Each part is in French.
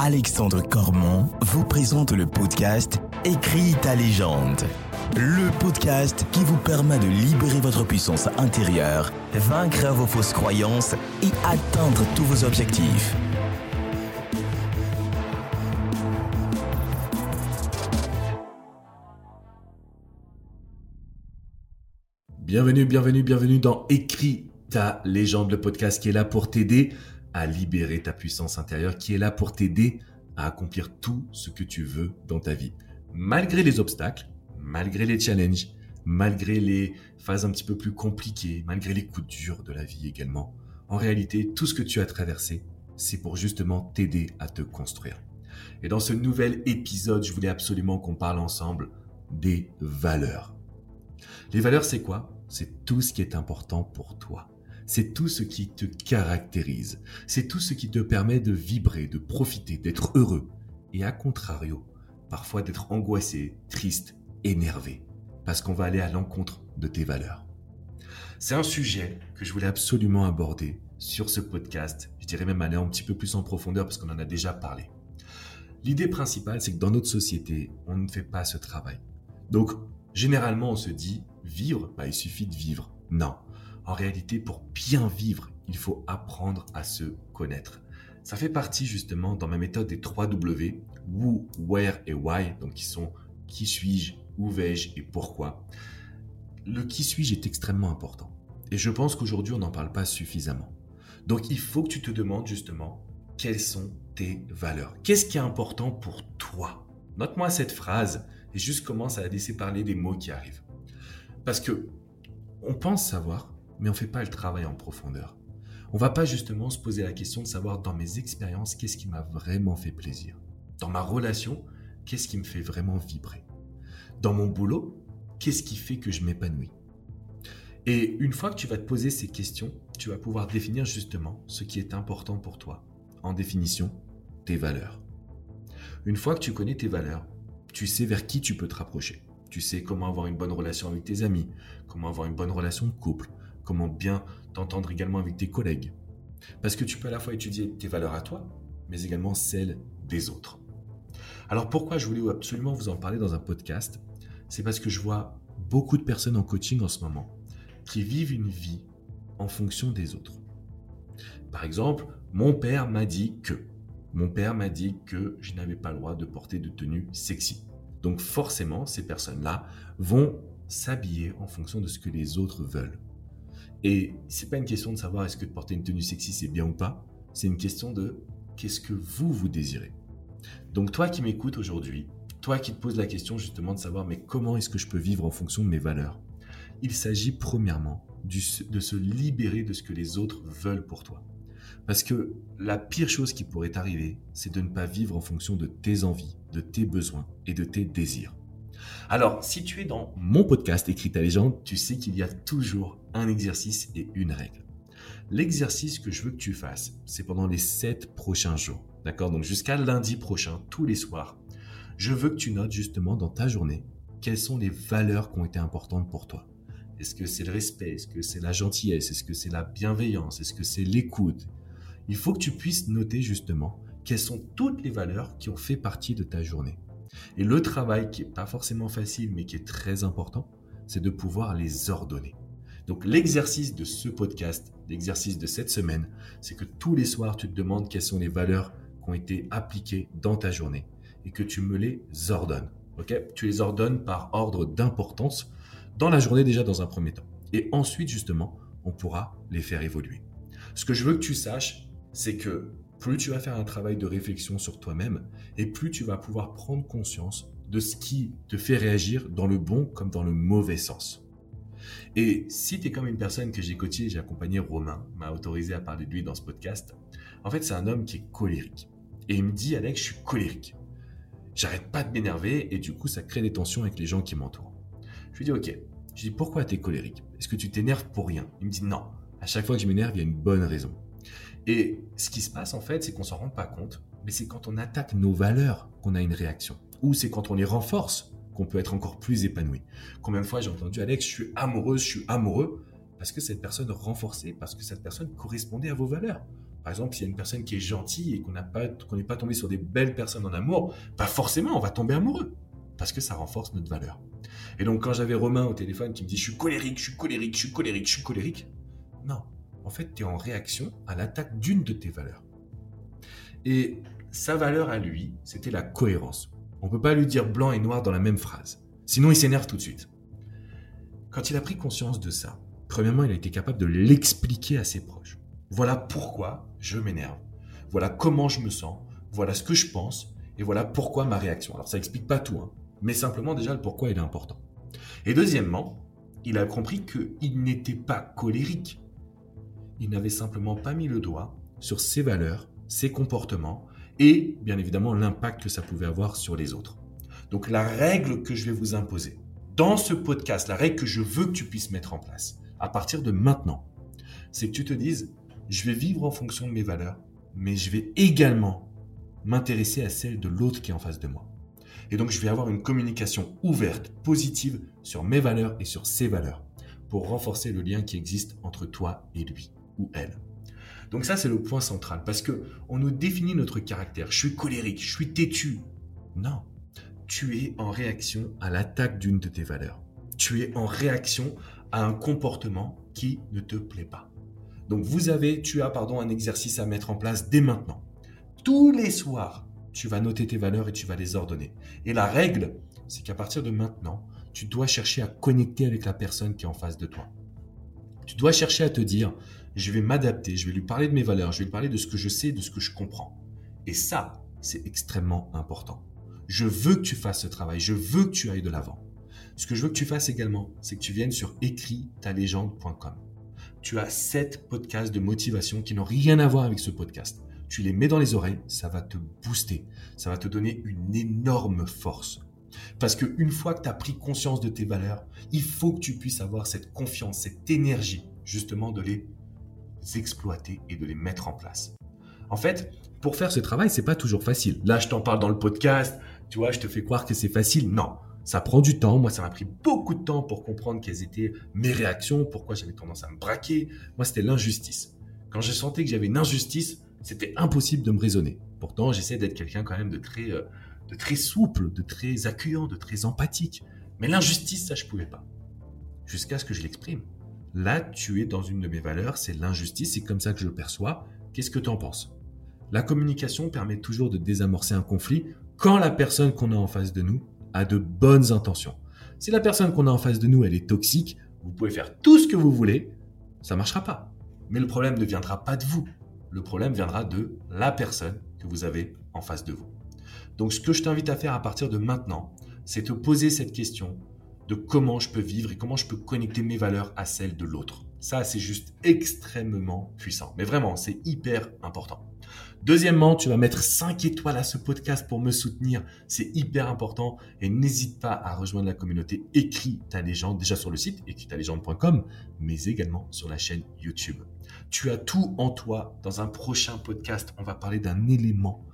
Alexandre Cormon vous présente le podcast Écris ta légende. Le podcast qui vous permet de libérer votre puissance intérieure, vaincre vos fausses croyances et atteindre tous vos objectifs. Bienvenue, bienvenue, bienvenue dans Écris ta légende, le podcast qui est là pour t'aider à libérer ta puissance intérieure, qui est là pour t'aider à accomplir tout ce que tu veux dans ta vie. Malgré les obstacles, malgré les challenges, malgré les phases un petit peu plus compliquées, malgré les coups durs de la vie également, en réalité, tout ce que tu as traversé, c'est pour justement t'aider à te construire. Et dans ce nouvel épisode, je voulais absolument qu'on parle ensemble des valeurs. Les valeurs, c'est quoi? C'est tout ce qui est important pour toi c'est tout ce qui te caractérise. C'est tout ce qui te permet de vibrer, de profiter, d'être heureux. Et à contrario, parfois d'être angoissé, triste, énervé. Parce qu'on va aller à l'encontre de tes valeurs. C'est un sujet que je voulais absolument aborder sur ce podcast. Je dirais même aller un petit peu plus en profondeur parce qu'on en a déjà parlé. L'idée principale, c'est que dans notre société, on ne fait pas ce travail. Donc, généralement, on se dit, vivre, bah, il suffit de vivre. Non, en réalité, pour bien vivre, il faut apprendre à se connaître. Ça fait partie justement dans ma méthode des 3 W, who, where et why, donc qui sont qui suis-je, où vais-je et pourquoi. Le qui suis-je est extrêmement important. Et je pense qu'aujourd'hui, on n'en parle pas suffisamment. Donc il faut que tu te demandes justement quelles sont tes valeurs? Qu'est-ce qui est important pour toi? Note-moi cette phrase et juste commence à laisser parler des mots qui arrivent. Parce que on pense savoir, mais on ne fait pas le travail en profondeur. On va pas justement se poser la question de savoir dans mes expériences qu'est-ce qui m'a vraiment fait plaisir? Dans ma relation, qu'est-ce qui me fait vraiment vibrer? Dans mon boulot, qu'est-ce qui fait que je m'épanouis? Et une fois que tu vas te poser ces questions, tu vas pouvoir définir justement ce qui est important pour toi. En définition, tes valeurs. Une fois que tu connais tes valeurs, tu sais vers qui tu peux te rapprocher. Tu sais comment avoir une bonne relation avec tes amis, comment avoir une bonne relation de couple, comment bien t'entendre également avec tes collègues. Parce que tu peux à la fois étudier tes valeurs à toi, mais également celles des autres. Alors pourquoi je voulais absolument vous en parler dans un podcast C'est parce que je vois beaucoup de personnes en coaching en ce moment qui vivent une vie en fonction des autres. Par exemple, mon père m'a dit que. Mon père m'a dit que je n'avais pas le droit de porter de tenue sexy. Donc forcément, ces personnes-là vont s'habiller en fonction de ce que les autres veulent. Et c'est pas une question de savoir est-ce que porter une tenue sexy c'est bien ou pas. C'est une question de qu'est-ce que vous vous désirez. Donc toi qui m'écoutes aujourd'hui, toi qui te poses la question justement de savoir mais comment est-ce que je peux vivre en fonction de mes valeurs? Il s'agit premièrement de se libérer de ce que les autres veulent pour toi. Parce que la pire chose qui pourrait t'arriver, c'est de ne pas vivre en fonction de tes envies, de tes besoins et de tes désirs. Alors, si tu es dans mon podcast Écrit ta légende, tu sais qu'il y a toujours un exercice et une règle. L'exercice que je veux que tu fasses, c'est pendant les 7 prochains jours. D'accord? Donc jusqu'à lundi prochain, tous les soirs, je veux que tu notes justement dans ta journée quelles sont les valeurs qui ont été importantes pour toi. Est-ce que c'est le respect? Est-ce que c'est la gentillesse? Est-ce que c'est la bienveillance? Est-ce que c'est l'écoute? Il faut que tu puisses noter justement quelles sont toutes les valeurs qui ont fait partie de ta journée. Et le travail qui n'est pas forcément facile, mais qui est très important, c'est de pouvoir les ordonner. Donc l'exercice de ce podcast, l'exercice de cette semaine, c'est que tous les soirs, tu te demandes quelles sont les valeurs qui ont été appliquées dans ta journée et que tu me les ordonnes. Tu les ordonnes par ordre d'importance dans la journée déjà dans un premier temps. Et ensuite, justement, on pourra les faire évoluer. Ce que je veux que tu saches, c'est que plus tu vas faire un travail de réflexion sur toi-même et plus tu vas pouvoir prendre conscience de ce qui te fait réagir dans le bon comme dans le mauvais sens. Et si tu es comme une personne que j'ai coachée, j'ai accompagné Romain, m'a autorisé à parler de lui dans ce podcast, en fait c'est un homme qui est colérique. Et il me dit, Alex, je suis colérique. J'arrête pas de m'énerver et du coup ça crée des tensions avec les gens qui m'entourent. Je lui dis, ok. Je lui dis, pourquoi tu es colérique? Est-ce que tu t'énerves pour rien? Il me dit, non. À chaque fois que je m'énerve, il y a une bonne raison. Et ce qui se passe en fait, c'est qu'on s'en rend pas compte, mais c'est quand on attaque nos valeurs qu'on a une réaction. Ou c'est quand on les renforce qu'on peut être encore plus épanoui. Combien de fois j'ai entendu Alex, je suis amoureuse, je suis amoureux, parce que cette personne renforçait, parce que cette personne correspondait à vos valeurs. Par exemple, s'il y a une personne qui est gentille et qu'on n'est pas, tombé sur des belles personnes en amour, pas forcément, on va tomber amoureux. Parce que ça renforce notre valeur. Et donc, quand j'avais Romain au téléphone qui me dit Je suis colérique, je suis colérique, je suis colérique, je suis colérique. Non. En fait, tu es en réaction à l'attaque d'une de tes valeurs. Et sa valeur à lui, c'était la cohérence. On ne peut pas lui dire blanc et noir dans la même phrase. Sinon, il s'énerve tout de suite. Quand il a pris conscience de ça, premièrement, il a été capable de l'expliquer à ses proches. Voilà pourquoi je m'énerve. Voilà comment je me sens. Voilà ce que je pense. Et voilà pourquoi ma réaction. Alors, ça n'explique pas tout, hein, mais simplement déjà le pourquoi il est important. Et deuxièmement, il a compris qu'il n'était pas colérique. Il n'avait simplement pas mis le doigt sur ses valeurs, ses comportements et bien évidemment l'impact que ça pouvait avoir sur les autres. Donc la règle que je vais vous imposer dans ce podcast, la règle que je veux que tu puisses mettre en place à partir de maintenant, c'est que tu te dises, je vais vivre en fonction de mes valeurs, mais je vais également m'intéresser à celles de l'autre qui est en face de moi. Et donc je vais avoir une communication ouverte, positive sur mes valeurs et sur ses valeurs pour renforcer le lien qui existe entre toi et lui elle. Donc ça c'est le point central parce que on nous définit notre caractère. Je suis colérique, je suis têtu. Non, tu es en réaction à l'attaque d'une de tes valeurs. Tu es en réaction à un comportement qui ne te plaît pas. Donc vous avez, tu as pardon, un exercice à mettre en place dès maintenant. Tous les soirs, tu vas noter tes valeurs et tu vas les ordonner. Et la règle, c'est qu'à partir de maintenant, tu dois chercher à connecter avec la personne qui est en face de toi. Tu dois chercher à te dire, je vais m'adapter, je vais lui parler de mes valeurs, je vais lui parler de ce que je sais, de ce que je comprends. Et ça, c'est extrêmement important. Je veux que tu fasses ce travail, je veux que tu ailles de l'avant. Ce que je veux que tu fasses également, c'est que tu viennes sur écritalégende.com. Tu as sept podcasts de motivation qui n'ont rien à voir avec ce podcast. Tu les mets dans les oreilles, ça va te booster, ça va te donner une énorme force. Parce qu'une fois que tu as pris conscience de tes valeurs, il faut que tu puisses avoir cette confiance, cette énergie, justement, de les exploiter et de les mettre en place. En fait, pour faire ce travail, c'est pas toujours facile. Là, je t'en parle dans le podcast, tu vois, je te fais croire que c'est facile. Non, ça prend du temps. Moi, ça m'a pris beaucoup de temps pour comprendre quelles étaient mes réactions, pourquoi j'avais tendance à me braquer. Moi, c'était l'injustice. Quand je sentais que j'avais une injustice, c'était impossible de me raisonner. Pourtant, j'essaie d'être quelqu'un quand même de très, euh, de très souple, de très accueillant, de très empathique. Mais l'injustice, ça, je pouvais pas. Jusqu'à ce que je l'exprime. Là, tu es dans une de mes valeurs, c'est l'injustice, c'est comme ça que je le perçois. Qu'est-ce que tu en penses? La communication permet toujours de désamorcer un conflit quand la personne qu'on a en face de nous a de bonnes intentions. Si la personne qu'on a en face de nous, elle est toxique, vous pouvez faire tout ce que vous voulez, ça ne marchera pas. Mais le problème ne viendra pas de vous. Le problème viendra de la personne que vous avez en face de vous. Donc ce que je t'invite à faire à partir de maintenant, c'est te poser cette question de comment je peux vivre et comment je peux connecter mes valeurs à celles de l'autre. Ça, c'est juste extrêmement puissant. Mais vraiment, c'est hyper important. Deuxièmement, tu vas mettre 5 étoiles à ce podcast pour me soutenir. C'est hyper important. Et n'hésite pas à rejoindre la communauté Écris ta légende, déjà sur le site écritalégende.com, mais également sur la chaîne YouTube. Tu as tout en toi. Dans un prochain podcast, on va parler d'un élément.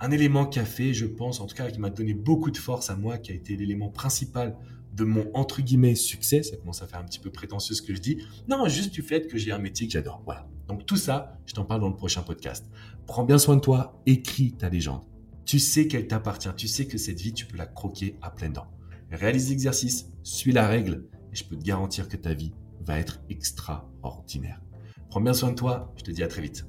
Un élément qui a fait, je pense, en tout cas, qui m'a donné beaucoup de force à moi, qui a été l'élément principal de mon entre guillemets succès, ça commence à faire un petit peu prétentieux ce que je dis. Non, juste du fait que j'ai un métier que j'adore. Voilà. Donc tout ça, je t'en parle dans le prochain podcast. Prends bien soin de toi, écris ta légende. Tu sais qu'elle t'appartient, tu sais que cette vie, tu peux la croquer à pleines dents. Réalise l'exercice, suis la règle, et je peux te garantir que ta vie va être extraordinaire. Prends bien soin de toi, je te dis à très vite.